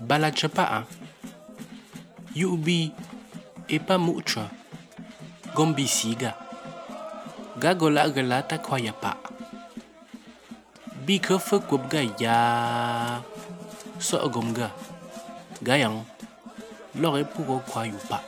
bala chapa yubi epa mucha gombi siga gagola galata kwaya pa bi khơ phơ cụp ga ya so gom ga ga yang lo re pu ko pa